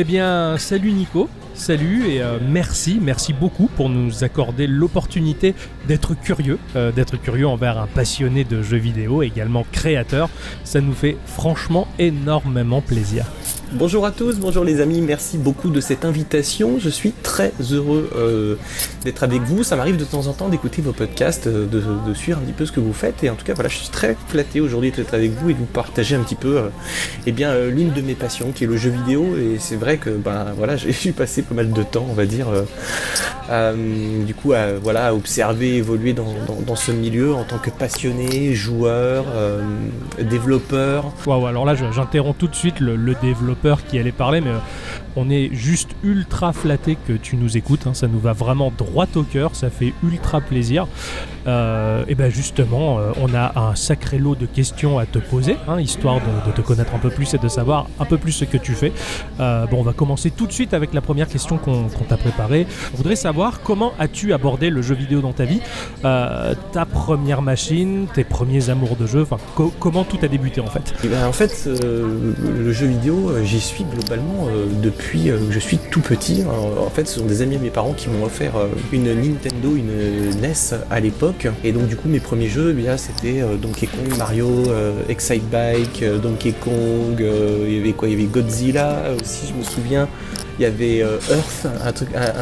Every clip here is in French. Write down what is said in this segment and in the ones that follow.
Eh bien, salut Nico, salut et euh, merci, merci beaucoup pour nous accorder l'opportunité d'être curieux, euh, d'être curieux envers un passionné de jeux vidéo, également créateur. Ça nous fait franchement énormément plaisir. Bonjour à tous, bonjour les amis, merci beaucoup de cette invitation. Je suis très heureux euh, d'être avec vous. Ça m'arrive de temps en temps d'écouter vos podcasts, euh, de, suivre un petit peu ce que vous faites. Et en tout cas, voilà, je suis très flatté aujourd'hui d'être avec vous et de vous partager un petit peu euh, eh bien, l'une de mes passions qui est le jeu vidéo. Et c'est vrai que ben, voilà, j'ai passé pas mal de temps, on va dire, du coup, à, voilà, observer, évoluer dans, ce milieu en tant que passionné, joueur, développeur. Waouh, alors là, j'interromps tout de suite le, le développeur qui allait parler, mais on est juste ultra flatté que tu nous écoutes. Hein. ça nous va vraiment droit au cœur, ça fait ultra plaisir. Euh, et ben justement, euh, on a un sacré lot de questions à te poser, hein, histoire de, te connaître un peu plus et de savoir un peu plus ce que tu fais. Euh, bon, on va commencer tout de suite avec la première question qu'on qu t'a préparée. On voudrait savoir comment as-tu abordé le jeu vidéo dans ta vie? Ta première machine, tes premiers amours de jeu, enfin, co comment tout a débuté en fait? Et ben, En fait, le jeu vidéo, j'y suis globalement depuis que je suis tout petit. Alors, en fait, ce sont des amis de mes parents qui m'ont offert une Nintendo, une NES à l'époque. Et donc du coup mes premiers jeux, eh c'était euh, Donkey Kong, Mario, euh, Excite Bike, euh, Donkey Kong, il y avait quoi? Il y avait Godzilla aussi, je me souviens. Il y avait Earth,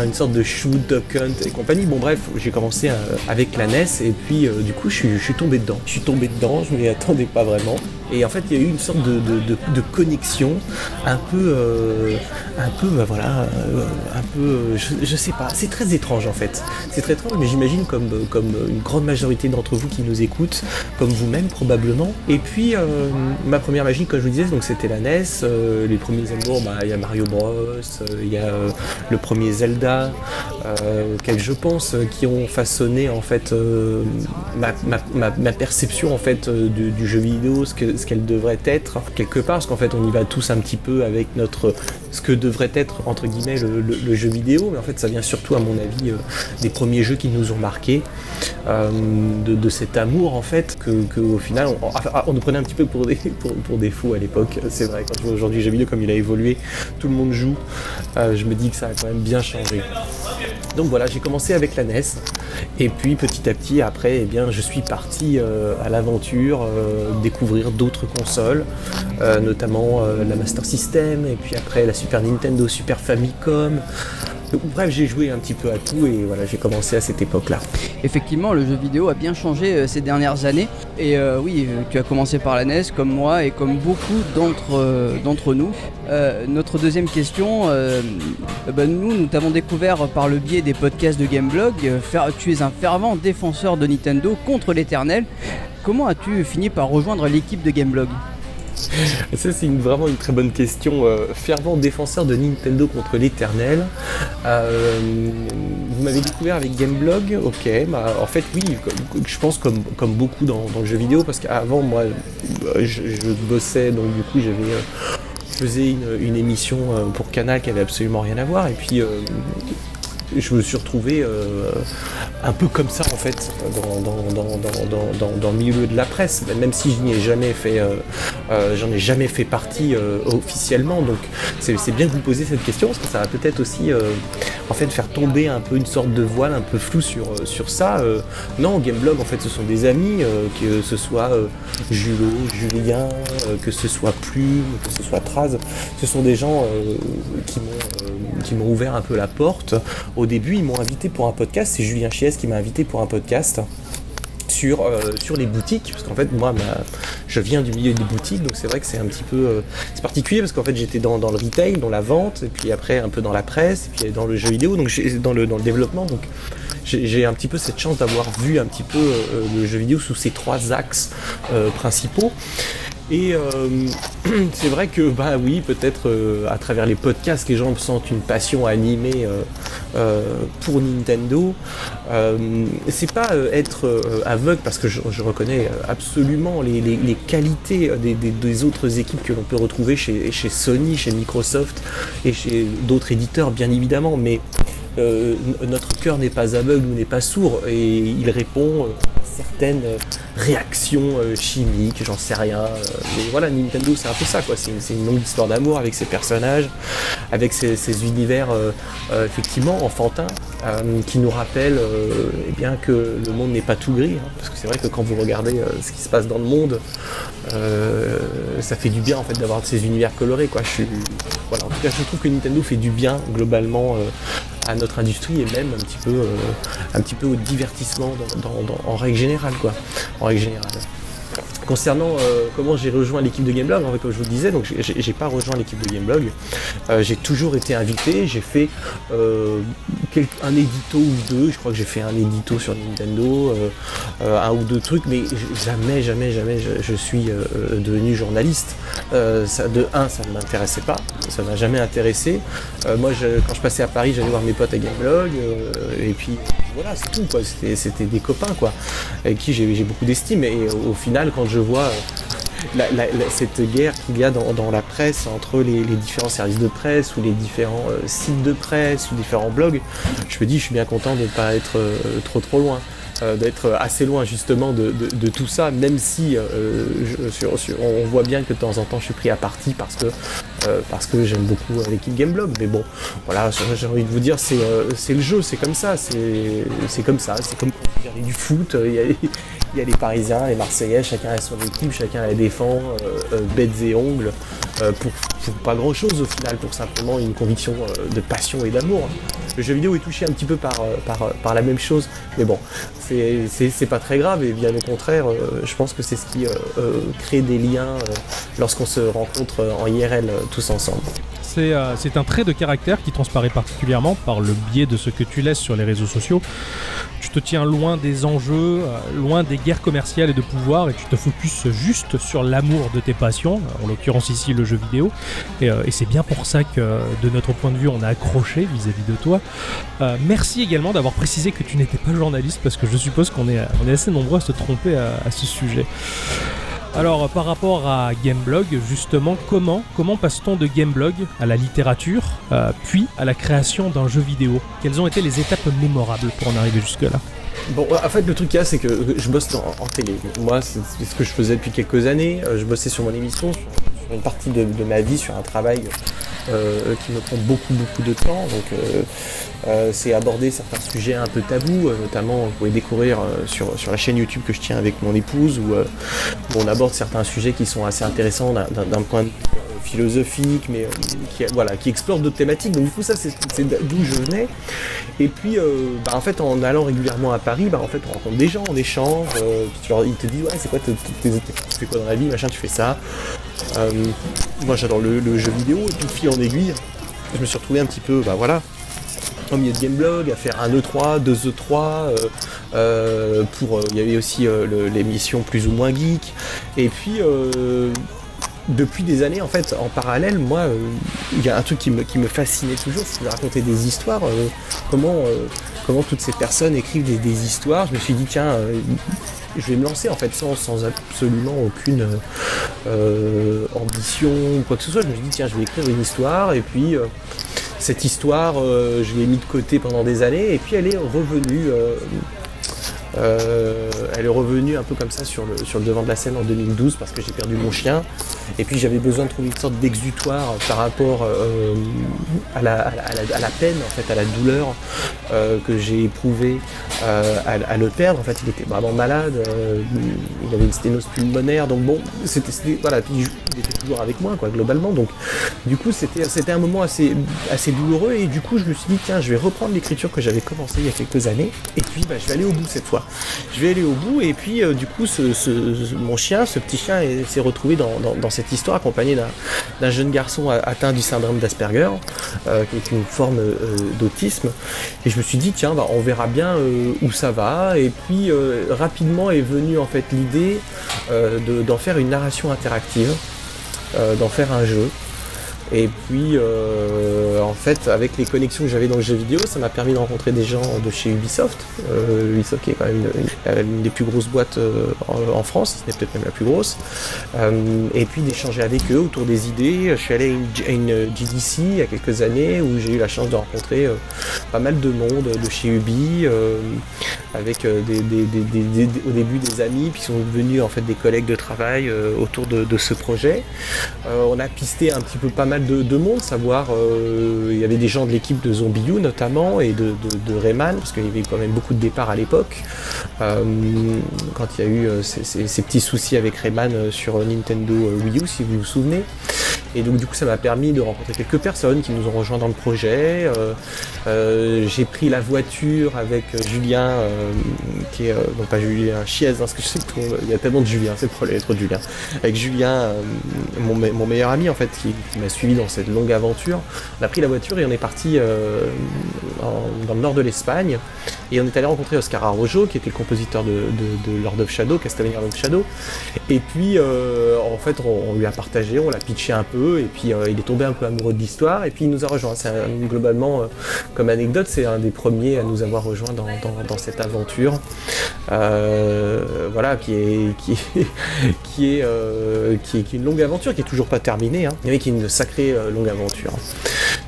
une sorte de shoot, duck hunt et compagnie. Bon bref, j'ai commencé avec la NES et puis du coup je suis, je suis tombé dedans. Je suis tombé dedans, je m'y attendais pas vraiment. Et en fait, il y a eu une sorte de, de, connexion, un peu, euh, un peu, bah voilà, euh, un peu, je, je, sais pas, c'est très étrange en fait. C'est très étrange, mais j'imagine comme, comme une grande majorité d'entre vous qui nous écoutent, comme vous-même probablement. Et puis, euh, ma première magie, comme je vous disais, donc c'était la NES. euh, les premiers amours, bah, il y a Mario Bros, il y a le premier Zelda, auxquels je pense, qui ont façonné en fait ma, ma, perception en fait du, du jeu vidéo, ce que ce qu'elle devrait être quelque part, parce qu'en fait on y va tous un petit peu avec notre ce que devrait être entre guillemets le, le, le jeu vidéo, mais en fait ça vient surtout à mon avis euh, des premiers jeux qui nous ont marqué, euh, de, cet amour en fait que, au final on, on, nous prenait un petit peu pour des pour, des fous à l'époque. C'est vrai quand je vois aujourd'hui jeu vidéo comme il a évolué, tout le monde joue, euh, je me dis que ça a quand même bien changé. Donc voilà, j'ai commencé avec la NES et puis petit à petit après, eh je suis parti euh, à l'aventure euh, découvrir d'autres consoles, euh, notamment la Master System et puis après la Super Nintendo, Super Famicom. Bref, j'ai joué un petit peu à tout et voilà, j'ai commencé à cette époque-là. Effectivement, le jeu vidéo a bien changé euh, ces dernières années. Et euh, oui, tu as commencé par la NES, comme moi et comme beaucoup d'entre euh, d'entre nous. notre deuxième question, ben nous, nous t'avons découvert par le biais des podcasts de Gameblog. tu es un fervent défenseur de Nintendo contre l'éternel. Comment as-tu fini par rejoindre l'équipe de Gameblog? ça, c'est vraiment une très bonne question. Euh, fervent défenseur de Nintendo contre l'éternel. Euh, vous m'avez découvert avec Gameblog, ok. Bah, en fait, oui, je pense comme, comme beaucoup dans, le jeu vidéo, parce qu'avant, moi, je, je, bossais, donc du coup, j'avais. Euh, je faisais une, une, émission pour Canal qui avait absolument rien à voir, et puis je me suis retrouvé euh, un peu comme ça en fait dans, dans, dans, dans, le milieu de la presse, même si je n'y ai jamais fait, euh, euh, j'en ai jamais fait partie officiellement. Donc c'est bien que vous posiez cette question parce que ça va peut-être aussi en fait faire tomber un peu une sorte de voile un peu flou sur, sur ça. Euh, non, Gameblog en fait ce sont des amis, que ce soit Julo, Julien, que ce soit Plume, que ce soit Traz, ce sont des gens qui m'ont qui m'ont ouvert un peu la porte au début, ils m'ont invité pour un podcast. C'est Julien Chies qui m'a invité pour un podcast sur, euh, sur les boutiques. Parce qu'en fait, moi, je viens du milieu des boutiques. Donc, c'est vrai que c'est un petit peu euh, c'est particulier parce qu'en fait, j'étais dans, dans, le retail, dans la vente, et puis après, un peu dans la presse, et puis dans le jeu vidéo, donc dans le, dans le développement. Donc, j'ai un petit peu cette chance d'avoir vu un petit peu euh, le jeu vidéo sous ces trois axes principaux. Et euh, c'est vrai que, bah oui, peut-être euh, à travers les podcasts, les gens sentent une passion animée euh, pour Nintendo. c'est pas être aveugle parce que je, je reconnais absolument les, les, les qualités des, des, des, autres équipes que l'on peut retrouver chez, chez, Sony, chez Microsoft et chez d'autres éditeurs, bien évidemment, mais notre cœur n'est pas aveugle ou n'est pas sourd et il répond certaines réactions chimiques, j'en sais rien. mais voilà, Nintendo, c'est un peu ça, quoi. C'est une, longue histoire d'amour avec ses personnages, avec ces, univers effectivement enfantins, qui nous rappellent eh bien que le monde n'est pas tout gris. Hein. parce que c'est vrai que quand vous regardez ce qui se passe dans le monde, ça fait du bien en fait d'avoir ces univers colorés, quoi. Je voilà, en tout cas, je trouve que Nintendo fait du bien globalement à notre industrie et même un petit peu, euh, un petit peu au divertissement en règle générale. Quoi, en règle générale. Concernant euh, comment j'ai rejoint l'équipe de Gameblog, en fait, comme je vous le disais, donc j'ai pas rejoint l'équipe de Gameblog. Euh, j'ai toujours été invité. J'ai fait euh, un édito ou deux. Je crois que j'ai fait un édito sur Nintendo, un ou deux trucs, mais jamais, jamais, jamais je, suis devenu journaliste. De un, ça ne m'intéressait pas. Ça m'a jamais intéressé. moi, quand je passais à Paris, j'allais voir mes potes à Gameblog, et puis voilà, c'est tout. C'était des copains, quoi, avec qui j'ai beaucoup d'estime. Et au final, quand je vois euh, cette guerre qu'il y a dans, la presse entre les, différents services de presse ou les différents euh, sites de presse ou différents blogs, je me dis je suis bien content de ne pas être euh, trop trop loin. d'être assez loin justement de, tout ça, même si on voit bien que de temps en temps je suis pris à partie parce que, parce que j'aime beaucoup l'équipe Gameblog. Mais bon, voilà, j'ai envie de vous dire, c'est le jeu, c'est comme ça, c'est comme ça, c'est comme quand du foot, il y a, il y a les Parisiens, les Marseillais, chacun a son équipe, chacun la défend, euh, euh, bêtes et ongles, euh, pour, pas grand chose au final, pour simplement une conviction de passion et d'amour. Le jeu vidéo est touché un petit peu par, par, la même chose, mais bon, c'est pas très grave et bien au contraire, je pense que c'est ce qui crée des liens lorsqu'on se rencontre en IRL tous ensemble. C'est un trait de caractère qui transparaît particulièrement par le biais de ce que tu laisses sur les réseaux sociaux. Te tiens loin des enjeux, loin des guerres commerciales et de pouvoir, et tu te focuses juste sur l'amour de tes passions, en l'occurrence ici le jeu vidéo. Et, euh, c'est bien pour ça que, de notre point de vue, on a accroché vis-à-vis de toi. Euh, merci également d'avoir précisé que tu n'étais pas journaliste, parce que je suppose qu'on est, on est assez nombreux à se tromper à, ce sujet. Alors par rapport à Gameblog, justement, comment, comment passe-t-on de Gameblog à la littérature, euh, puis à la création d'un jeu vidéo? Quelles ont été les étapes mémorables pour en arriver jusque-là? Bon, en fait, le truc qu'il y a, c'est que je bosse en, télé. Moi, c'est ce que je faisais depuis quelques années. Euh, je bossais sur mon émission, sur, une partie de, ma vie, sur un travail qui me prend beaucoup, beaucoup de temps. Donc, euh, c'est aborder certains sujets un peu tabous, notamment, vous pouvez découvrir sur, sur la chaîne YouTube que je tiens avec mon épouse, où, on aborde certains sujets qui sont assez intéressants d'un point de vue philosophique, mais euh, qui, voilà, qui explore d'autres thématiques. Donc du coup, ça, c'est d'où je venais. Et puis, euh, bah, en fait, en allant régulièrement à Paris, bah, en fait, on rencontre des gens, on échange. Euh, ils te disent, ouais, c'est quoi, tu fais quoi dans la vie, machin, tu fais ça. moi, j'adore le, jeu vidéo. Et puis, fil aiguille, je me suis retrouvé un petit peu, bah voilà, au milieu de Gameblog, à faire un E3, deux E3, pour il y avait aussi l'émission plus ou moins geek, et puis depuis des années, en fait, en parallèle, moi, euh, il y a un truc qui me, qui me fascinait toujours, c'est de raconter des histoires. Euh, comment, euh, comment toutes ces personnes écrivent des, histoires. Je me suis dit, tiens, je vais me lancer en fait sans, absolument aucune ambition ou quoi que ce soit. Je me suis dit, tiens, je vais écrire une histoire et puis cette histoire, je l'ai mis de côté pendant des années et puis elle est revenue euh, elle est revenue un peu comme ça sur le devant de la scène en 2012 parce que j'ai perdu mon chien. Et puis j'avais besoin de trouver une sorte d'exutoire par rapport euh, à, la, peine, en fait, à la douleur euh, que j'ai éprouvée à, le perdre. En fait, il était vraiment malade, il avait une sténose pulmonaire, donc bon, c'était, voilà, il était toujours avec moi, quoi, globalement. Donc, du coup, c'était, c'était un moment assez, assez douloureux. Et du coup, je me suis dit, tiens, je vais reprendre l'écriture que j'avais commencé il y a quelques années. Et puis bah, je vais aller au bout cette fois. Je vais aller au bout. Et puis euh, du coup mon chien, ce petit chien s'est retrouvé dans, cette histoire accompagné d'un jeune garçon atteint du syndrome d'Asperger, euh, qui est une forme euh, d'autisme. Et je me suis dit tiens bah, on verra bien où ça va. Et puis rapidement est venue en fait l'idée d'en faire une narration interactive, d'en faire un jeu. Et puis en fait, avec les connexions que j'avais dans le jeu vidéo, ça m'a permis de rencontrer des gens de chez Ubisoft. Ubisoft qui est quand même une, des plus grosses boîtes en, France, ce n'est peut-être même la plus grosse. et puis d'échanger avec eux autour des idées. Je suis allé à une, GDC il y a quelques années où j'ai eu la chance de rencontrer pas mal de monde de chez Ubi, avec des, au début des amis, puis sont devenus en fait des collègues de travail autour de, ce projet. on a pisté un petit peu pas mal de, monde, savoir euh, il y avait des gens de l'équipe de Zombie U notamment et de, Rayman, parce qu'il y avait quand même beaucoup de départs à l'époque. Euh, quand il y a eu euh, ces, petits soucis avec Rayman sur Nintendo Wii U, si vous vous souvenez. Et donc du coup ça m'a permis de rencontrer quelques personnes qui nous ont rejoints dans le projet. j'ai pris la voiture avec Julien, qui est non pas Julien Chiez, hein, parce que je sais qu'il y a tellement de Julien, c'est le problème, trop de Julien. Avec Julien, mon, meilleur ami en fait, qui, m'a suivi dans cette longue aventure. On a pris la voiture et on est parti euh, dans le nord de l'Espagne. Et on est allé rencontrer Oscar Arrojo, qui était le compositeur de, Lord of Shadow, Castlevania Lord of Shadow. Et puis, euh, en fait, on, lui a partagé, on l'a pitché un peu, et puis euh, il est tombé un peu amoureux de l'histoire, et puis il nous a rejoint. C'est globalement, comme anecdote, c'est un des premiers à nous avoir rejoint dans, cette aventure. voilà, qui est, qui est, qui est, qui est, une longue aventure, qui est toujours pas terminée, hein, mais qui est une sacrée euh, longue aventure.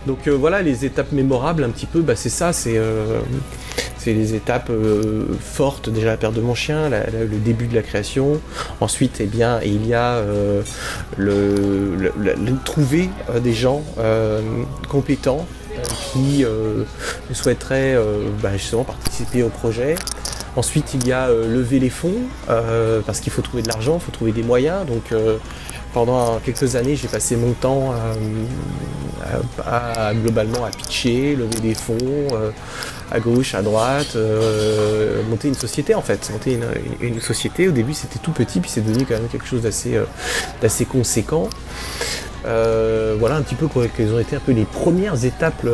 Donc euh, voilà, les étapes mémorables un petit peu, bah, c'est ça, c'est euh, les étapes fortes, déjà la perte de mon chien, le début de la création. Ensuite, eh bien, il y a le, trouver des gens compétents qui souhaiteraient bah, justement participer au projet. Ensuite, il y a lever les fonds, parce qu'il faut trouver de l'argent, il faut trouver des moyens. Donc, pendant quelques années, j'ai passé mon temps à, globalement à pitcher, lever des fonds euh, à gauche, à droite, euh, monter une société en fait. Monter une, société, au début c'était tout petit, puis c'est devenu quand même quelque chose d'assez euh, conséquent. voilà un petit peu quelles ont été un peu les premières étapes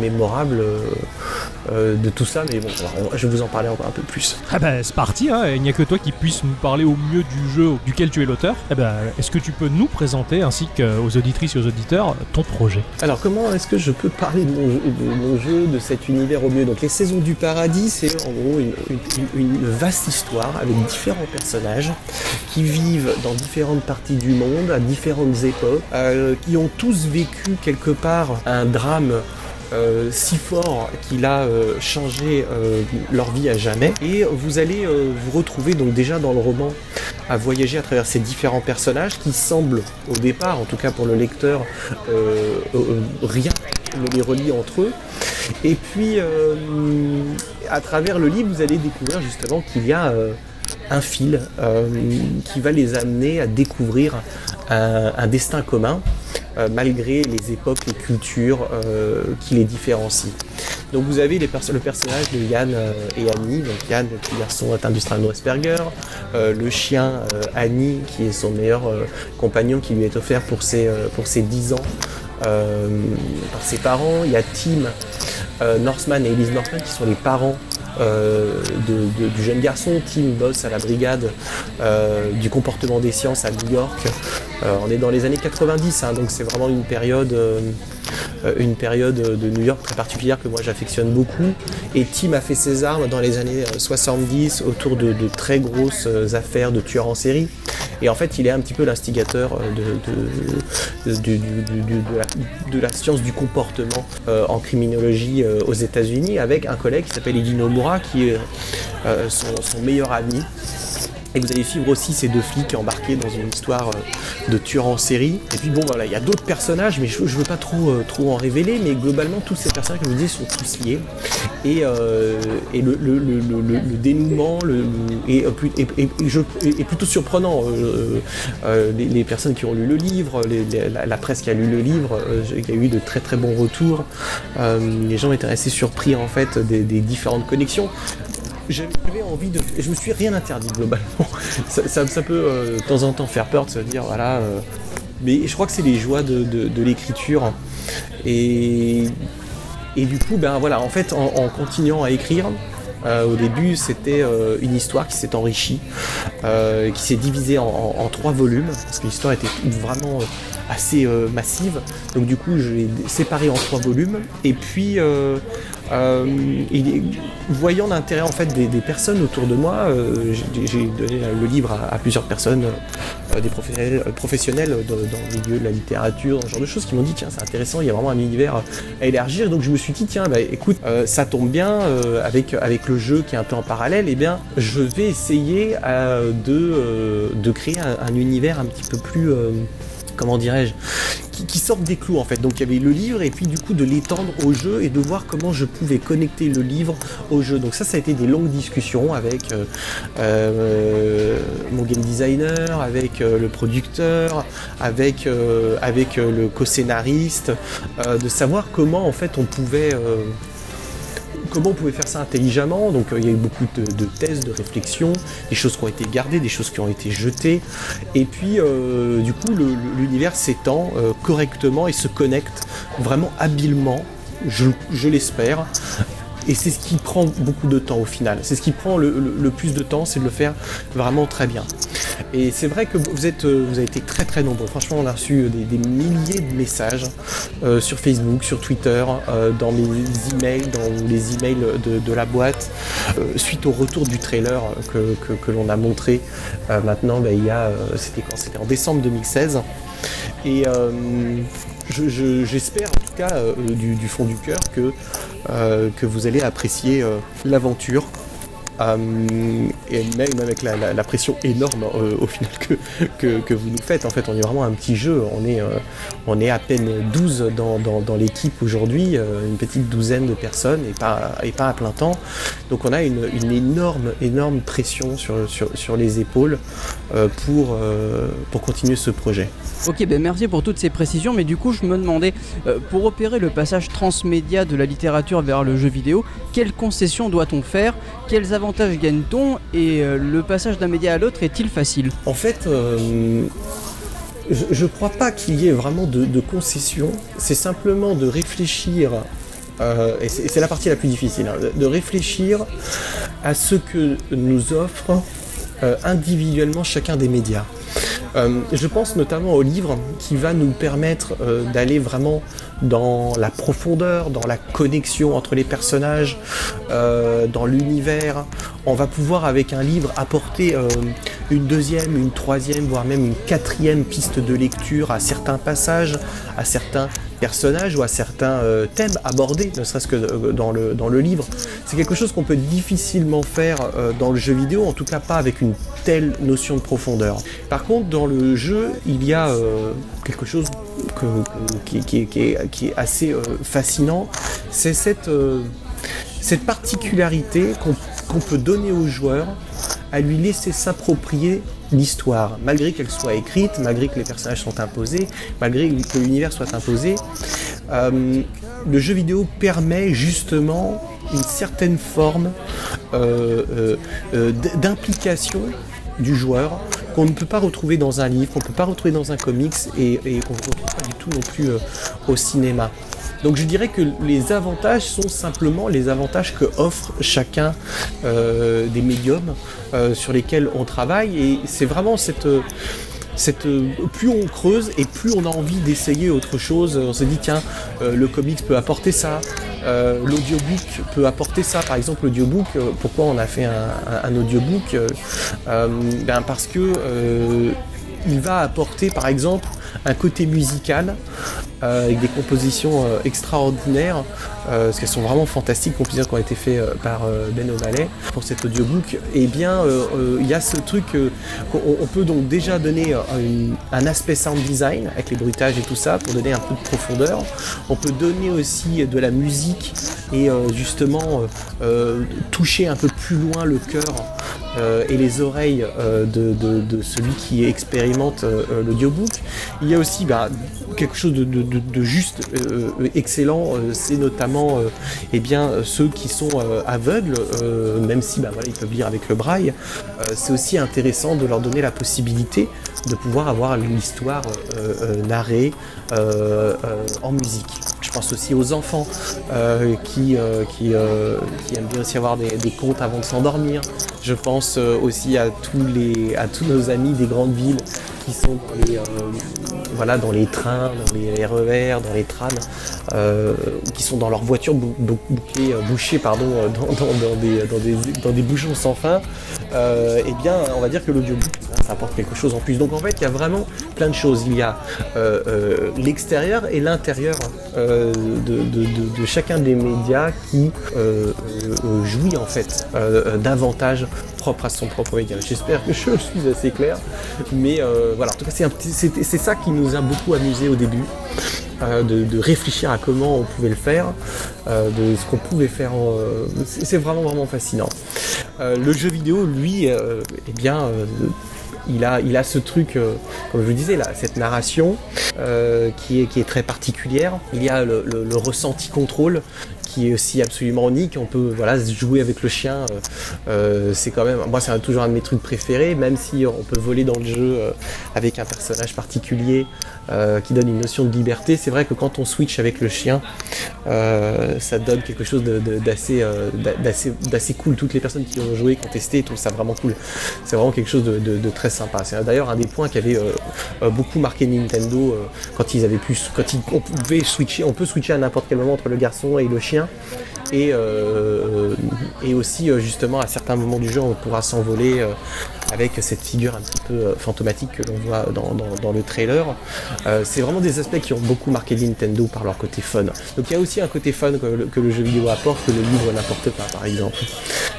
mémorables euh, de tout ça, mais bon, je vais vous en parler encore un peu plus. Ah bah c'est parti, hein. il n'y a que toi qui puisse nous parler au mieux du jeu duquel tu es l'auteur. Eh ben, est-ce que tu peux nous présenter, ainsi qu'aux auditrices et aux auditeurs, ton projet? Alors comment est-ce que je peux parler de mon, jeu, de, cet univers au mieux? Donc les saisons du paradis, c'est en gros une, vaste histoire avec différents personnages qui vivent dans différentes parties du monde, à différentes époques, euh, qui ont tous vécu quelque part un drame euh, si fort qu'il a euh, changé euh, leur vie à jamais. Et vous allez vous retrouver donc déjà dans le roman à voyager à travers ces différents personnages qui semblent au départ, en tout cas pour le lecteur, rien ne les relie entre eux. Et puis à travers le livre, vous allez découvrir justement qu'il y a un fil qui va les amener à découvrir un destin commun malgré les époques, les cultures euh, qui les différencient. Donc vous avez le personnage de Yann euh, et Annie, donc Yann, le garçon atteint du le chien Annie, qui est son meilleur compagnon qui lui est offert pour ses, pour ses 10 ans par ses parents. Il y a Tim Northman et Elise Northman qui sont les parents du jeune garçon. Tim bosse à la brigade du comportement des sciences à New York. Euh, on est dans les années 90, hein, donc c'est vraiment une période, euh, euh, une période de New York très particulière que moi j'affectionne beaucoup. Et Tim a fait ses armes dans les années 70 autour de, très grosses affaires de tueurs en série. Et en fait, il est un petit peu l'instigateur de, de, la, science du comportement en criminologie aux États-Unis avec un collègue qui s'appelle Eddie Nomura qui est son meilleur ami. Et vous allez suivre aussi ces deux flics embarqués dans une histoire euh, de tueur en série. Et puis bon voilà, il y a d'autres personnages, mais je, ne veux pas trop, euh, trop en révéler, mais globalement tous ces personnages, comme je vous dis, sont tous liés. Et, euh, le, dénouement est, plutôt surprenant. Les, personnes qui ont lu le livre, la, presse qui a lu le livre, il y a eu de très très bons retours. les gens étaient assez surpris en fait des différentes connexions j'avais envie de. Je me suis rien interdit globalement. Ça, peut euh, de temps en temps faire peur de se dire voilà. Euh, mais je crois que c'est les joies de, l'écriture. Et, et du coup, ben voilà, en fait, en, continuant à écrire, euh, au début, c'était une histoire qui s'est enrichie, qui s'est divisée en, trois volumes, parce que l'histoire était vraiment assez massive. Donc du coup, je l'ai séparé en trois volumes. Et puis, voyant l'intérêt en fait des, personnes autour de moi, j'ai donné le livre à, plusieurs personnes, des professionnels, professionnels dans, le milieu de la littérature, dans ce genre de choses, qui m'ont dit tiens c'est intéressant, il y a vraiment un univers à élargir. Donc je me suis dit tiens bah, écoute, ça tombe bien avec avec le jeu qui est un peu en parallèle, et eh bien je vais essayer de, de créer un, univers un petit peu plus comment dirais-je, qui, sortent des clous en fait. Donc il y avait le livre et puis du coup de l'étendre au jeu et de voir comment je pouvais connecter le livre au jeu. Donc ça, ça a été des longues discussions avec euh, euh, mon game designer, avec euh, le producteur, avec, avec le co-scénariste, de savoir comment en fait on pouvait comment on pouvait faire ça intelligemment. Donc euh, il y a eu beaucoup de, tests, de réflexions, des choses qui ont été gardées, des choses qui ont été jetées. Et puis euh, du coup l'univers s'étend euh, correctement et se connecte vraiment habilement, je l'espère, et c'est ce qui prend beaucoup de temps au final. C'est ce qui prend le, plus de temps, c'est de le faire vraiment très bien. Et c'est vrai que vous, êtes, euh, vous avez été très très nombreux. Franchement, on a reçu des, milliers de messages euh, sur Facebook, sur Twitter, euh, dans mes emails, dans les emails de, la boîte, suite au retour du trailer que, l'on a montré maintenant. Ben, il y a, c'était quand? C'était en décembre 2016. Et j'espère en tout cas du, fond du cœur que euh, que vous allez apprécier euh, l'aventure. Euh, et même avec la, pression énorme au final que, que, vous nous faites. En fait, on est vraiment un petit jeu. On est, on est à peine 12 dans, dans, l'équipe aujourd'hui, une petite douzaine de personnes et pas, et pas à plein temps. Donc on a une, une énorme, énorme pression sur, sur, sur les épaules pour, pour continuer ce projet. Ok, ben merci pour toutes ces précisions, mais du coup je me demandais, euh, pour opérer le passage transmédia de la littérature vers le jeu vidéo, quelles concessions doit-on faire? Quels avantages gagne-t-on? Et euh, le passage d'un média à l'autre est-il facile? En fait, euh, je ne crois pas qu'il y ait vraiment de, concessions, c'est simplement de réfléchir et c'est la partie la plus difficile, hein, de réfléchir à ce que nous offre individuellement chacun des médias. Euh, je pense notamment au livre qui va nous permettre euh, d'aller vraiment dans la profondeur, dans la connexion entre les personnages, euh, dans l'univers. On va pouvoir avec un livre apporter une deuxième, une troisième, voire même une quatrième piste de lecture à certains passages, à certains personnages ou à certains euh, thèmes abordés, ne serait-ce que euh, dans le, dans le livre. C'est quelque chose qu'on peut difficilement faire euh, dans le jeu vidéo, en tout cas pas avec une telle notion de profondeur. Par contre, dans le jeu, il y a quelque chose qui, qui, est, assez fascinant, c'est cette, cette particularité qu'on peut donner aux joueurs à lui laisser s'approprier l'histoire, malgré qu'elle soit écrite, malgré que les personnages sont imposés, malgré que l'univers soit imposé. Euh, le jeu vidéo permet justement une certaine forme euh, euh, d'implication du joueur qu'on ne peut pas retrouver dans un livre, qu'on ne peut pas retrouver dans un comics et, qu'on ne retrouve pas du tout non plus au cinéma. Donc je dirais que les avantages sont simplement les avantages que offre chacun euh, des médiums euh, sur lesquels on travaille. Et c'est vraiment cette... Cette, plus on creuse et plus on a envie d'essayer autre chose. On se dit tiens, euh, le comics peut apporter ça, l'audiobook peut apporter ça. Par exemple, l'audiobook, pourquoi on a fait un, audiobook ben Parce que il va apporter par exemple un côté musical euh, avec des compositions euh, extraordinaires, euh, parce qu'elles sont vraiment fantastiques, compositions qui ont été faites par Ben O'Malley pour cet audiobook, et eh bien il y a ce truc qu'on peut donc déjà donner un, aspect sound design avec les bruitages et tout ça pour donner un peu de profondeur. On peut donner aussi de la musique et justement toucher un peu plus loin le cœur et les oreilles de, celui qui expérimente l'audiobook. Il y a aussi bah, quelque chose de, juste euh, excellent, euh, c'est notamment euh, eh bien, ceux qui sont aveugles, même si bah, ils peuvent lire avec le braille, c'est aussi intéressant de leur donner la possibilité de pouvoir avoir l'histoire narrée en musique. Je pense aussi aux enfants qui, qui, aiment bien aussi avoir des, des contes avant de s'endormir. Je pense aussi à tous nos amis des grandes villes qui sont dans les, voilà, dans les trains, dans les RER, dans les trams, qui sont dans leur voiture bouchées pardon, dans, des, dans, des, bouchons sans fin, eh bien, on va dire que l'audiobook, ça apporte quelque chose en plus. Donc en fait, il y a vraiment plein de choses. Il y a l'extérieur et l'intérieur de, de, chacun des médias qui jouit en fait d'avantages propres à son propre média. J'espère que je suis assez clair, mais voilà, en tout cas, c'est ça qui nous a beaucoup amusé au début. Euh, de, réfléchir à comment on pouvait le faire, euh, de ce qu'on pouvait faire. c'est vraiment vraiment fascinant. Euh, le jeu vidéo, lui, eh bien, il a, il a ce truc, comme je vous disais, là, cette narration qui, est, qui est très particulière. Il y a le ressenti contrôle qui est aussi absolument unique. On peut voilà, jouer avec le chien. Euh, euh, c'est quand même, moi, c'est toujours un de mes trucs préférés, même si on peut voler dans le jeu euh, avec un personnage particulier qui donne une notion de liberté. C'est vrai que quand on switch avec le chien, ça donne quelque chose d'assez, cool. Toutes les personnes qui ont joué, qui ont testé, trouvent ça vraiment cool. C'est vraiment quelque chose de, très sympa. C'est d'ailleurs un des points qui avait beaucoup marqué Nintendo quand ils avaient pu, quand ils, on pouvait switcher, on peut switcher à n'importe quel moment entre le garçon et le chien et, euh, et aussi euh, justement à certains moments du jeu on pourra s'envoler euh, avec cette figure un petit peu fantomatique que l'on voit dans, le trailer. c'est vraiment des aspects qui ont beaucoup marqué Nintendo par leur côté fun. Donc il y a aussi un côté fun que le, jeu vidéo apporte que le livre n'apporte pas par exemple.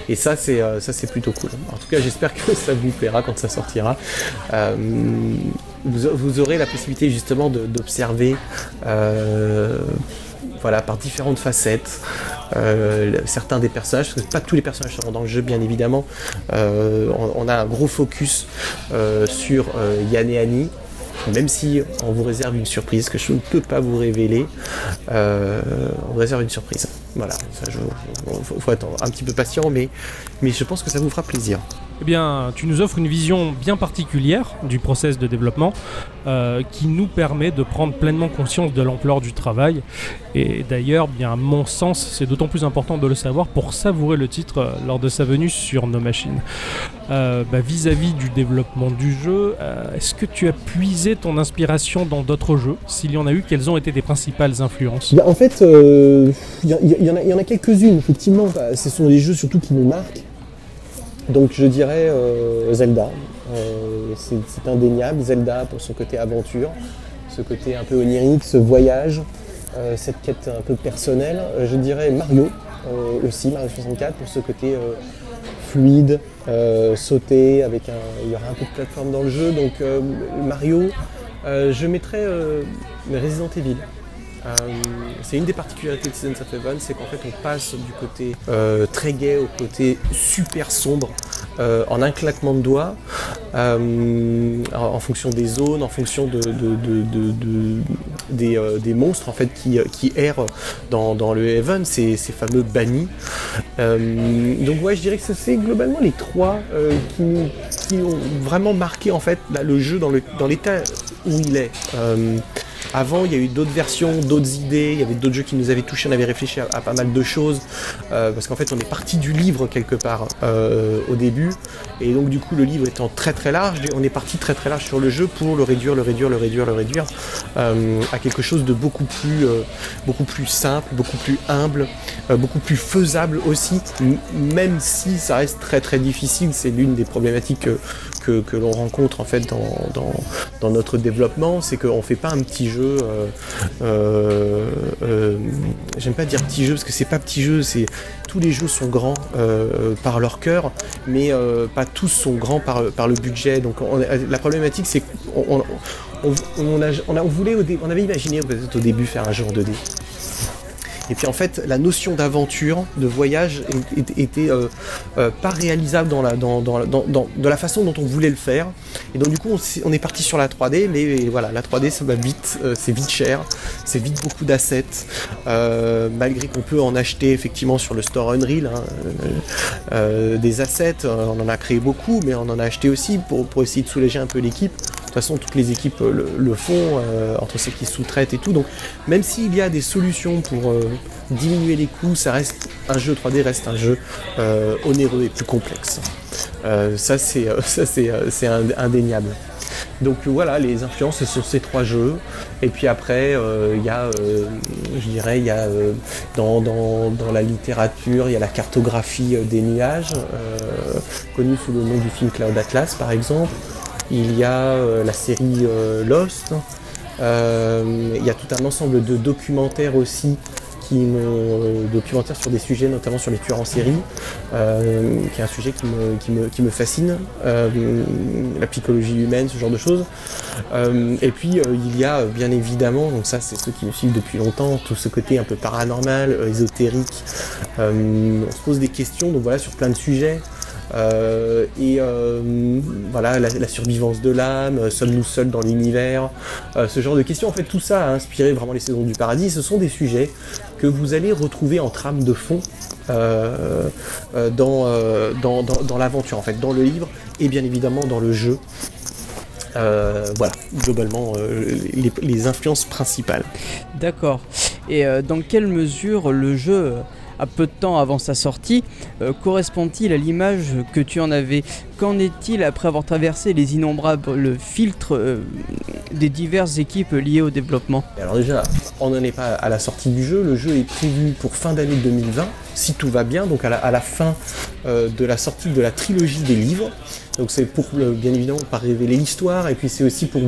Et ça c'est ça c'est plutôt cool. En tout cas j'espère que ça vous plaira quand ça sortira. Vous, aurez la possibilité justement d'observer voilà, par différentes facettes. Euh, certains des personnages, parce que pas tous les personnages seront dans le jeu bien évidemment. Euh, on, a un gros focus euh, sur Yann et Annie, même si on vous réserve une surprise que je ne peux pas vous révéler. on vous réserve une surprise. Voilà, il faut, être un petit peu patient, mais, mais je pense que ça vous fera plaisir eh bien, tu nous offres une vision bien particulière du process de développement euh, qui nous permet de prendre pleinement conscience de l'ampleur du travail. Et d'ailleurs, bien à mon sens, c'est d'autant plus important de le savoir pour savourer le titre euh, lors de sa venue sur nos machines. Euh, bah, vis-à-vis du développement du jeu, est-ce que tu as puisé ton inspiration dans d'autres jeux? S'il y en a eu, quelles ont été tes principales influences? En fait, il y, en a, quelques-unes, effectivement. Bah, ce sont des jeux surtout qui me marquent. Donc je dirais euh, Zelda. Euh, c'est indéniable. Zelda pour son côté aventure, ce côté un peu onirique, ce voyage, euh, cette quête un peu personnelle. je dirais Mario aussi, Mario 64 pour ce côté fluide, sauter, avec un, il y aura un peu de plateforme dans le jeu. Donc Mario, je mettrais Resident Evil. Euh, c'est une des particularités de of Heaven, c'est qu'en fait on passe du côté euh, très gai au côté super sombre euh, en un claquement de doigts, en, fonction des zones, en fonction de, des, monstres en fait qui, qui errent dans, le Heaven, ces, ces fameux bannis. donc ouais, je dirais que c'est globalement les trois qui, ont vraiment marqué en fait le jeu dans l'état dans où il est. Avant, il y a eu d'autres versions, d'autres idées, il y avait d'autres jeux qui nous avaient touchés, on avait réfléchi à, pas mal de choses, euh, parce qu'en fait, on est parti du livre quelque part euh, au début, et donc du coup, le livre étant très très large, on est parti très très large sur le jeu pour le réduire, le réduire, le réduire, le réduire euh, à quelque chose de beaucoup plus, beaucoup plus simple, beaucoup plus humble, beaucoup plus faisable aussi, même si ça reste très très difficile. C'est l'une des problématiques que, l'on rencontre en fait dans, dans, notre développement, c'est qu'on ne fait pas un petit jeu. Euh, euh, euh, j'aime pas dire petit jeu parce que c'est pas petit jeu, c'est tous les jeux sont grands par leur cœur, mais pas tous sont grands par, le budget. Donc la problématique c'est qu'on on, on, voulait on avait imaginé peut-être au début faire un jeu en 2D. Et puis en fait, la notion d'aventure, de voyage, était euh, euh, pas réalisable dans la, dans, de la façon dont on voulait le faire. Et donc du coup, on, est parti sur la 3D, mais voilà, la 3D, ça va vite, euh, c'est vite cher, c'est vite beaucoup d'assets, malgré qu'on peut en acheter effectivement sur le store Unreal hein, des assets. on en a créé beaucoup, mais on en a acheté aussi pour essayer de soulager un peu l'équipe. De toute façon, toutes les équipes le, font, entre ceux qui sous-traitent et tout. Donc, même s'il y a des solutions pour diminuer les coûts, ça reste un jeu 3D reste un jeu euh, onéreux et plus complexe. Euh, ça c'est euh, indéniable. Donc voilà, les influences sur ces trois jeux. Et puis après, il y a, je dirais, il y a dans, dans, la littérature, il y a la cartographie des nuages, connue sous le nom du film Cloud Atlas par exemple. Il y a la série Lost. il y a tout un ensemble de documentaires aussi qui me euh, documentaire sur des sujets, notamment sur les tueurs en série, euh, qui est un sujet qui me, qui me, qui me fascine, euh, la psychologie humaine, ce genre de choses. et puis il y a bien évidemment, donc ça c'est ceux qui me suivent depuis longtemps, tout ce côté un peu paranormal, ésotérique. on se pose des questions, donc voilà, sur plein de sujets. Euh, et euh, voilà, la, survivance de l'âme, euh, sommes-nous seuls dans l'univers, ce genre de questions. En fait, tout ça a inspiré vraiment les saisons du paradis. Ce sont des sujets que vous allez retrouver en trame de fond dans, l'aventure, en fait, dans le livre et bien évidemment dans le jeu. voilà, globalement, les, influences principales. D'accord. Et dans quelle mesure le jeu à peu de temps avant sa sortie, euh, correspond-il à l'image que tu en avais? Qu'en est-il après avoir traversé les innombrables filtres euh, des diverses équipes liées au développement? Alors déjà, on n'en est pas à la sortie du jeu. Le jeu est prévu pour fin d'année 2020, si tout va bien, donc à la, fin euh, de la sortie de la trilogie des livres. Donc c'est pour, bien évidemment, pas révéler l'histoire, et puis c'est aussi pour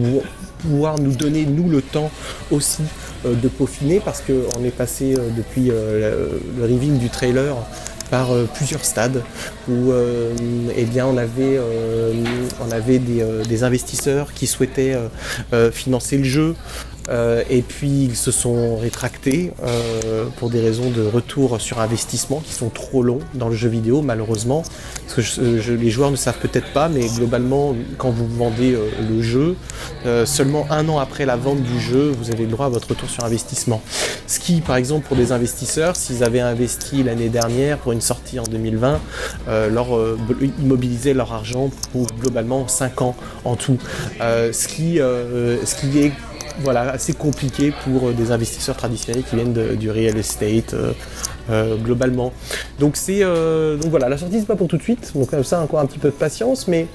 pouvoir nous donner, nous, le temps aussi euh, de peaufiner parce qu'on est passé euh, depuis euh, le reveal du trailer par plusieurs stades où eh bien, on avait, on avait des, investisseurs qui souhaitaient financer le jeu, euh, et puis ils se sont rétractés euh, pour des raisons de retour sur investissement qui sont trop longs dans le jeu vidéo malheureusement. Parce que les joueurs ne savent peut-être pas, mais globalement quand vous vendez euh, le jeu, seulement un an après la vente du jeu, vous avez le droit à votre retour sur investissement. Ce qui par exemple pour des investisseurs, s'ils avaient investi l'année dernière pour une sortie en 2020, leur, immobiliser leur argent pour globalement 5 ans en tout. ce, qui, ce qui est voilà, assez compliqué pour euh, des investisseurs traditionnels qui viennent du real estate euh, euh, globalement. Donc c'est donc voilà, la sortie c'est pas pour tout de suite, donc comme ça encore un petit peu de patience, mais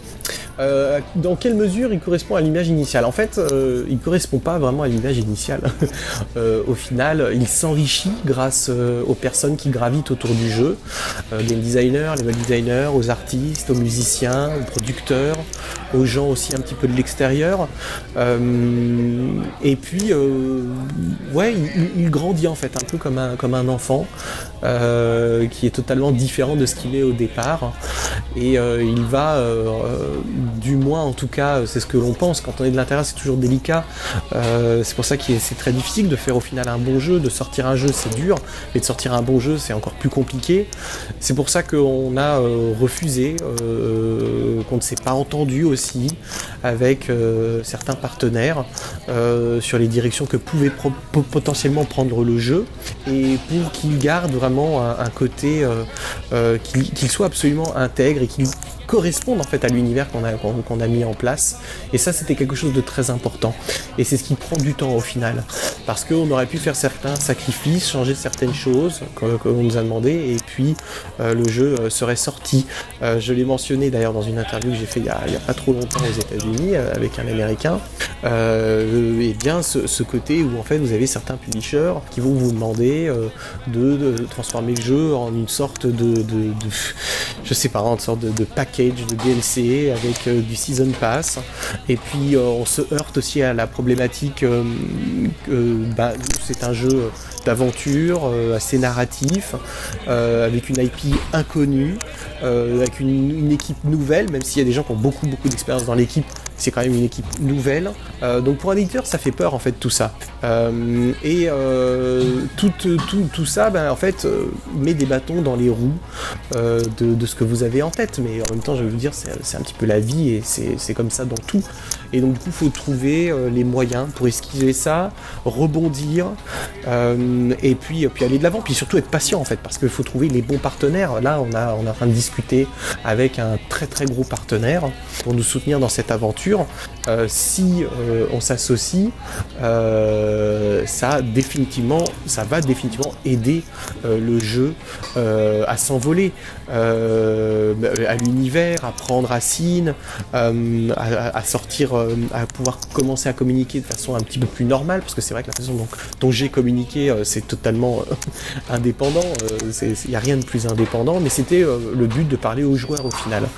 euh, dans quelle mesure il correspond à l'image initiale? En fait, euh, il ne correspond pas vraiment à l'image initiale. Euh, au final, il s'enrichit grâce aux personnes qui gravitent autour du jeu, game designers, level designers, aux artistes, aux musiciens, aux producteurs, aux gens aussi un petit peu de l'extérieur. et puis, ouais, il, grandit en fait un peu comme un, comme un enfant qui est totalement différent de ce qu'il est au départ. Et il va du moins en tout cas c'est ce que l'on pense quand on est de l'intérieur c'est toujours délicat euh, c'est pour ça que c'est très difficile de faire au final un bon jeu de sortir un jeu c'est dur mais de sortir un bon jeu c'est encore plus compliqué c'est pour ça qu'on a euh, refusé euh, qu'on ne s'est pas entendu aussi avec certains partenaires sur les directions que pouvait potentiellement prendre le jeu et pour qu'il garde vraiment un, côté qu'il soit absolument intègre et qu'il correspondent en fait à l'univers qu'on a, qu'on, a mis en place. Et ça, c'était quelque chose de très important. Et c'est ce qui prend du temps au final. Parce qu'on aurait pu faire certains sacrifices, changer certaines choses, comme, on nous a demandé, et puis euh, le jeu euh, serait sorti. Euh, je l'ai mentionné d'ailleurs dans une interview que j'ai fait il n'y a, pas trop longtemps aux États-Unis avec un Américain. et bien ce, côté où en fait vous avez certains publishers qui vont vous demander de, transformer le jeu en une sorte de, je sais pas, en une sorte de, de de DLC avec euh, du Season Pass. Et puis euh, on se heurte aussi à la problématique euh, bah, c'est un jeu d'aventure assez narratif, avec une IP inconnue, avec une, équipe nouvelle, même s'il y a des gens qui ont beaucoup beaucoup d'expérience dans l'équipe, c'est quand même une équipe nouvelle. Euh, donc pour un éditeur, ça fait peur en fait tout ça. Euh, et euh, tout, tout, tout, ça, ben, en fait, met des bâtons dans les roues de, ce que vous avez en tête. Mais en même temps, je vais vous dire, c'est un petit peu la vie et c'est comme ça dans tout. Et donc du coup, il faut trouver les moyens pour esquiver ça, rebondir, et puis, puis aller de l'avant. Puis surtout être patient en fait, parce qu'il faut trouver les bons partenaires. Là, on, a, on est en train de discuter avec un très très gros partenaire pour nous soutenir dans cette aventure sûr, si on s'associe, ça définitivement, ça va définitivement aider le jeu à s'envoler, à l'univers, à prendre racine, à, sortir, à pouvoir commencer à communiquer de façon un petit peu plus normale, parce que c'est vrai que la façon dont, j'ai communiqué, c'est totalement indépendant, il n'y a rien de plus indépendant, mais c'était le but de parler aux joueurs au final.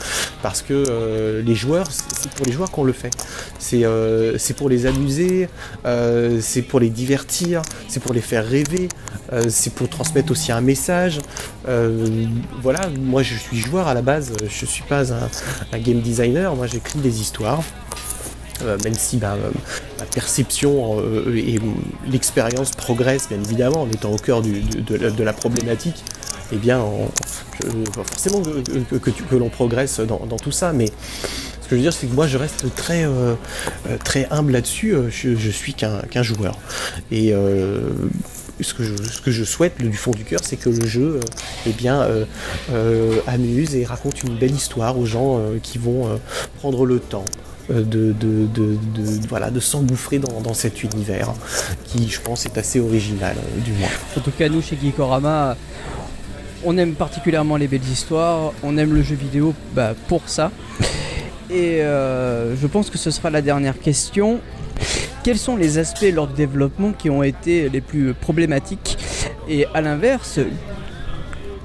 Parce que euh, les joueurs, c'est pour les joueurs qu'on le fait. C'est euh, pour les amuser, euh, c'est pour les divertir, c'est pour les faire rêver, c'est pour transmettre aussi un message. voilà, moi je suis joueur à la base, je suis pas un, game designer, moi j'écris des histoires. même si bah, ma perception et l'expérience progressent bien évidemment en étant au cœur de, la problématique, eh bien, forcément que, l'on progresse dans, tout ça, mais que je veux dire, c'est que moi, je reste très, euh, euh, très humble là-dessus. Euh, je, suis qu'un joueur. Et ce que, je, ce que je souhaite du fond du cœur, c'est que le jeu eh bien, amuse et raconte une belle histoire aux gens qui vont prendre le temps. De, voilà, de s'engouffrer dans, cet univers qui, je pense, est assez original, du moins. En tout cas, nous, chez Geekorama, on aime particulièrement les belles histoires, on aime le jeu vidéo bah, pour ça. Et euh, je pense que ce sera la dernière question. Quels sont les aspects lors du développement qui ont été les plus problématiques? Et à l'inverse,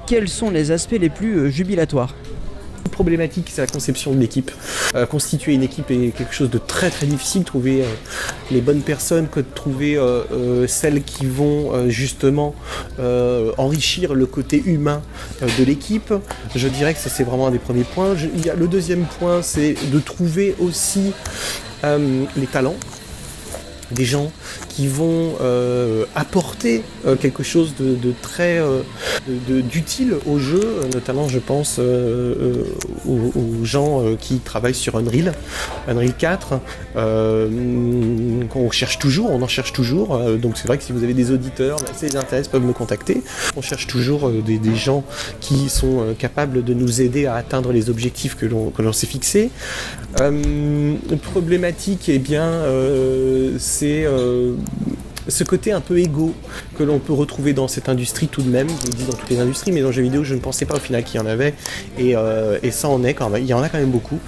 quels sont les aspects les plus euh, jubilatoires? Problématique, c'est la conception de l'équipe. Euh, constituer une équipe est quelque chose de très très difficile, trouver euh, les bonnes personnes, que trouver euh, celles qui vont justement enrichir le côté humain de l'équipe. Je dirais que ça c'est vraiment un des premiers points. le deuxième point, c'est de trouver aussi les talents des gens qui vont euh, apporter euh, quelque chose de, très euh, d'utile au jeu, notamment je pense aux, gens qui travaillent sur Unreal, Unreal 4, qu'on cherche toujours, on en cherche toujours, donc c'est vrai que si vous avez des auditeurs, bah, si les peuvent me contacter. On cherche toujours des, gens qui sont capables de nous aider à atteindre les objectifs que l'on s'est fixés. problématique, eh bien, c'est ce côté un peu égo que l'on peut retrouver dans cette industrie tout de même, je dis dans toutes les industries, mais dans le jeu vidéo, je ne pensais pas au final qu'il y en avait, et, euh, ça en est quand même, il y en a quand même beaucoup.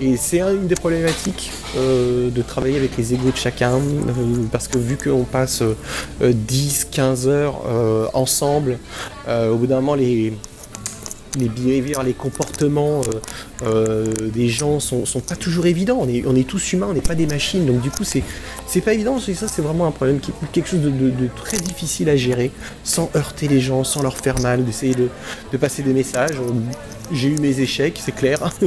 Et c'est une des problématiques euh, de travailler avec les égos de chacun, euh, parce que vu qu'on passe 10-15 heures ensemble, au bout d'un moment, les, les behaviors, les comportements euh, euh, des gens sont, sont, pas toujours évidents. On est, tous humains, on n'est pas des machines. Donc du coup, c'est, c'est pas évident. ça, c'est vraiment un problème, qui, quelque chose de, très difficile à gérer, sans heurter les gens, sans leur faire mal, d'essayer de, passer des messages. J'ai eu mes échecs, c'est clair.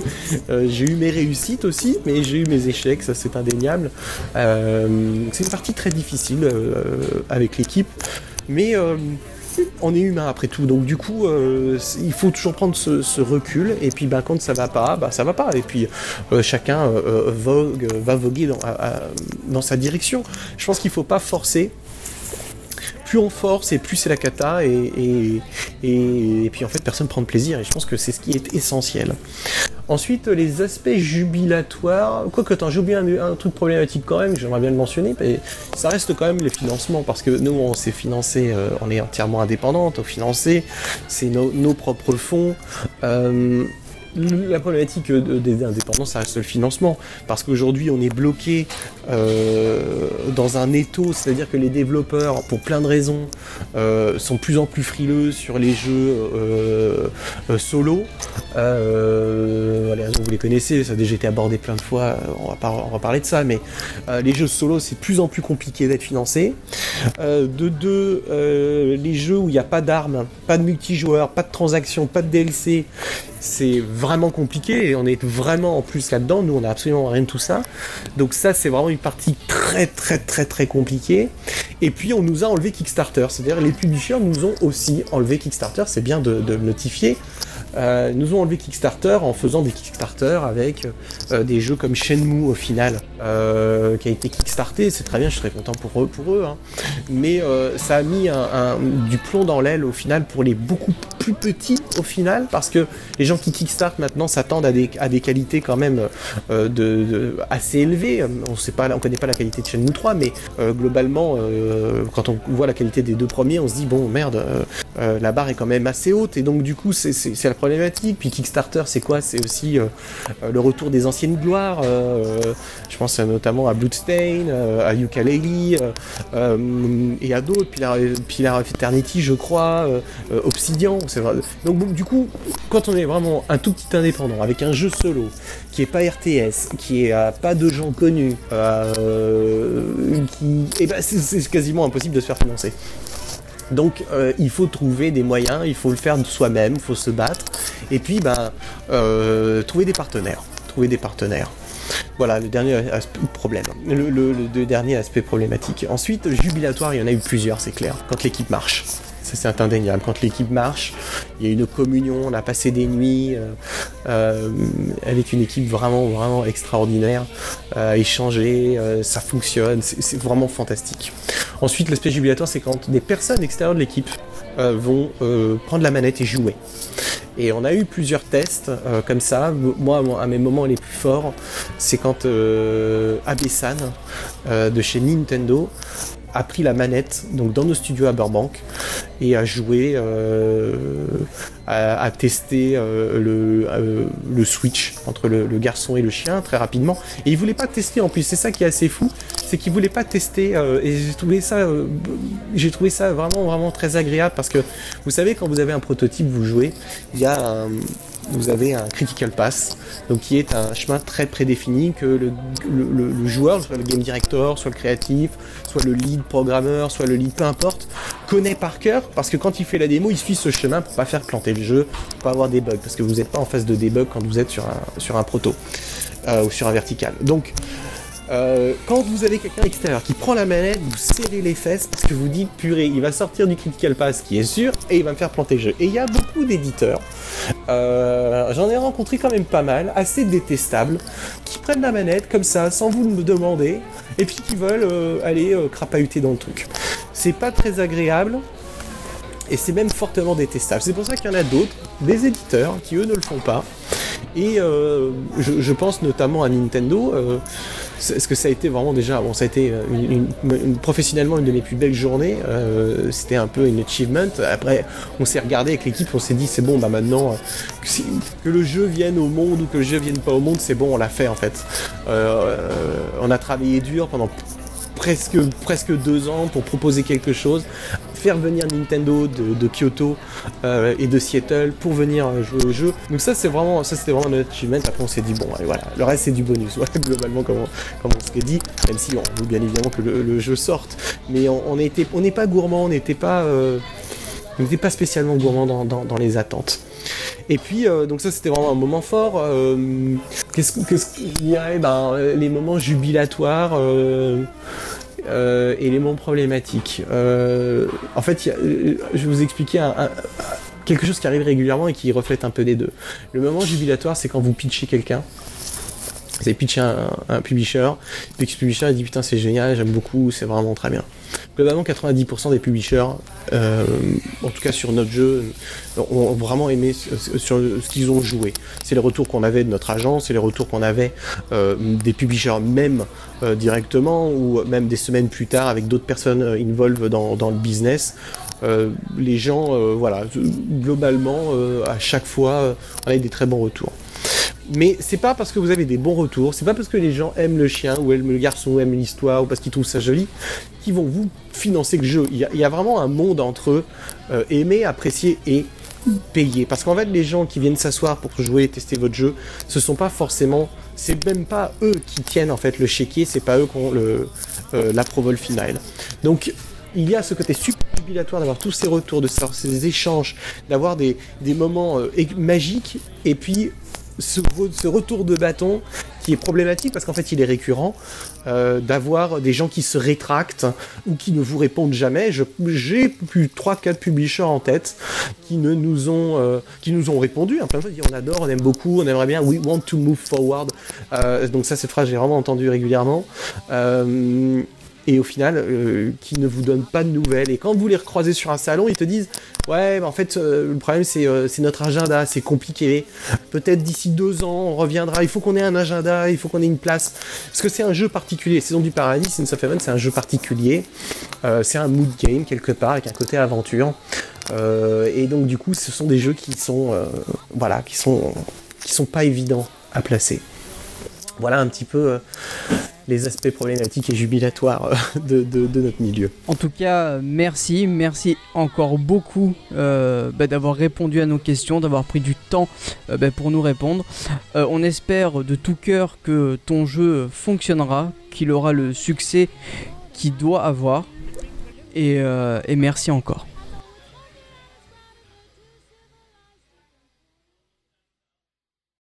Euh, j'ai eu mes réussites aussi, mais j'ai eu mes échecs, ça c'est indéniable. c'est une partie très difficile avec l'équipe. Mais on est humain après tout, donc du coup, euh, il faut toujours prendre ce, recul, et puis ben, quand ça va pas, bah, ça va pas, et puis euh, chacun euh, vogue, va voguer dans, sa direction. Je pense qu'il faut pas forcer. Plus on force et plus c'est la cata et, et, puis en fait personne prend de plaisir et je pense que c'est ce qui est essentiel. Ensuite, les aspects jubilatoires. Quoique, j'ai oublié un, truc problématique quand même, j'aimerais bien le mentionner. Mais ça reste quand même les financements, parce que nous, on s'est financé, euh, on est entièrement indépendante, on financé, c'est nos propres fonds. Euh, la problématique des indépendants, ça reste le financement. Parce qu'aujourd'hui, on est bloqué euh, dans un étau, c'est-à-dire que les développeurs, pour plein de raisons, euh, sont plus en plus frileux sur les jeux euh, solo. vous les connaissez, ça a déjà été abordé plein de fois, on va, on va parler de ça, mais les jeux solo, c'est de plus en plus compliqué d'être financé. de deux, les jeux où il n'y a pas d'armes, pas de multijoueurs, pas de transactions, pas de DLC, c'est vraiment compliqué et on est vraiment en plus là-dedans. Nous, on n'a absolument rien de tout ça. Donc ça, c'est vraiment une partie très très très très compliquée. Et puis, on nous a enlevé Kickstarter. C'est-à-dire les publishers nous ont aussi enlevé Kickstarter. C'est bien de, notifier. Nous ont enlevé Kickstarter en faisant des Kickstarter avec des jeux comme Shenmue au final, qui a été kickstarté, c'est très bien, je très content pour eux, pour eux hein. mais ça a mis du plomb dans l'aile au final pour les beaucoup plus petits au final, parce que les gens qui kickstart maintenant s'attendent à des, à des qualités quand même de, assez élevées. On on connaît pas la qualité de Shenmue 3, mais globalement, quand on voit la qualité des deux premiers, on se dit bon merde, la barre est quand même assez haute, et donc du coup c'est la Puis Kickstarter, c'est quoi? C'est aussi le retour des anciennes gloires. je pense notamment à Bloodstain, à Yooka-Laylee, et à d'autres, Pilar, of Eternity, je crois, Obsidian. Vrai. Donc du coup, quand on est vraiment un tout petit indépendant avec un jeu solo qui est pas RTS, qui est pas de gens connus, et ben c'est quasiment impossible de se faire financer. Donc il faut trouver des moyens, il faut le faire de soi-même, il faut se battre, et puis ben, trouver des partenaires. Trouver des partenaires. Voilà le dernier problème, le, dernier aspect problématique. Ensuite, jubilatoire, il y en a eu plusieurs, c'est clair, quand l'équipe marche. Ça c'est indéniable. Quand l'équipe marche, il y a une communion, on a passé des nuits euh, euh, avec une équipe vraiment vraiment extraordinaire, euh, échanger, ça fonctionne, c'est vraiment fantastique. Ensuite, l'aspect jubilatoire, c'est quand des personnes extérieures de l'équipe vont prendre la manette et jouer. Et on a eu plusieurs tests euh, comme ça. Moi, à mes moments les plus forts, c'est quand euh, euh, de chez Nintendo a pris la manette donc dans nos studios à Burbank et a joué, euh, a, testé euh, le, euh, le, switch entre le, garçon et le chien très rapidement. Et il voulait pas tester en plus. C'est ça qui est assez fou, c'est qu'il voulait pas tester. et j'ai trouvé ça, j'ai trouvé ça vraiment vraiment très agréable parce que vous savez quand vous avez un prototype, vous jouez, il y a un vous avez un critical pass, donc qui est un chemin très prédéfini que le, joueur, soit le game director, soit le créatif, soit le lead programmeur, soit le lead, peu importe, connaît par cœur parce que quand il fait la démo, il suit ce chemin pour pas faire planter le jeu, pour pas avoir des bugs, parce que vous n'êtes pas en phase de debug quand vous êtes sur un, sur un proto euh, ou sur un vertical. Donc euh, quand vous avez quelqu'un extérieur qui prend la manette, vous serrez les fesses parce que vous dites purée, il va sortir du critical pass qui est sûr et il va me faire planter le jeu. Et il y a beaucoup d'éditeurs, euh, j'en ai rencontré quand même pas mal, assez détestables, qui prennent la manette comme ça sans vous me demander et puis qui veulent euh, aller crapahuter dans le truc. C'est pas très agréable et c'est même fortement détestable. C'est pour ça qu'il y en a d'autres, des éditeurs, qui eux ne le font pas. Et je, pense notamment à Nintendo est-ce que ça a été vraiment déjà, bon, ça a été euh, professionnellement une de mes plus belles journées. Euh, c'était un peu une achievement. Après, on s'est regardé avec l'équipe, on s'est dit c'est bon, bah maintenant que, le jeu vienne au monde ou que le jeu vienne pas au monde, c'est bon, on l'a fait en fait. Euh, on a travaillé dur pendant presque, presque deux ans pour proposer quelque chose, faire venir Nintendo de, Kyoto euh, et de Seattle pour venir jouer au jeu. Donc ça c'est vraiment ça c'était vraiment notre achievement. Après on s'est dit bon voilà, le reste c'est du bonus. globalement comme on, on s'est dit, même si on veut bien évidemment que le, jeu sorte, mais on n'était on n'est pas gourmand, on n'était pas euh, on n'était pas spécialement gourmand dans, les attentes. Et puis, euh, donc ça c'était vraiment un moment fort. Qu'est-ce qu'il y a? Ben, Les moments jubilatoires. Élément problématique. Euh, en fait, euh, je vais vous expliquer quelque chose qui arrive régulièrement et qui reflète un peu des deux. Le moment jubilatoire, c'est quand vous pitchez quelqu'un. Vous avez pitché un, un publisher, puis ce publisher dit putain c'est génial, j'aime beaucoup, c'est vraiment très bien. Globalement 90% des publishers, en tout cas sur notre jeu, ont vraiment aimé ce qu'ils ont joué. C'est les retours qu'on avait de notre agence, c'est les retours qu'on avait des publishers même euh, directement ou même des semaines plus tard avec d'autres personnes euh, involved dans, dans le business. Euh, les gens, voilà, globalement, à chaque fois, on a des très bons retours. Mais c'est pas parce que vous avez des bons retours, c'est pas parce que les gens aiment le chien ou aiment le garçon ou aiment l'histoire ou parce qu'ils trouvent ça joli qu'ils vont vous financer le jeu. Il y, a, vraiment un monde entre aimer, apprécier et payer. Parce qu'en fait, les gens qui viennent s'asseoir pour jouer tester votre jeu, ce sont pas forcément c'est même pas eux qui tiennent en fait le chéquier, c'est pas eux qui ont le, euh, l'approval final. Donc il y a ce côté super jubilatoire d'avoir tous ces retours, de ces échanges, d'avoir des, moments euh, magiques, et puis ce, retour de bâton qui est problématique parce qu'en fait il est récurrent euh, d'avoir des gens qui se rétractent ou qui ne vous répondent jamais. J'ai plus 3-4 publishers en tête qui ne nous ont euh, qui nous ont répondu hein, on adore, on aime beaucoup, on aimerait bien, we want to move forward. Euh, donc ça cette phrase j'ai vraiment entendu régulièrement et au final, euh, qui ne vous donnent pas de nouvelles. Et quand vous les recroisez sur un salon, ils te disent Ouais, en fait, euh, le problème, euh, c'est notre agenda, c'est compliqué. Peut-être d'ici deux ans, on reviendra. Il faut qu'on ait un agenda, il faut qu'on ait une place. Parce que c'est un jeu particulier. Saison du Paradis, Sins of Heaven, c'est un jeu particulier. c'est un mood game, quelque part, avec un côté aventure. et donc, du coup, ce sont des jeux qui sont, voilà, qui sont, qui sont pas évidents à placer. Voilà un petit peu les aspects problématiques et jubilatoires euh, de, notre milieu. En tout cas, merci, merci encore beaucoup euh, bah, d'avoir répondu à nos questions, d'avoir pris du temps euh, bah, pour nous répondre. on espère de tout cœur que ton jeu fonctionnera, qu'il aura le succès qu'il doit avoir. et merci encore.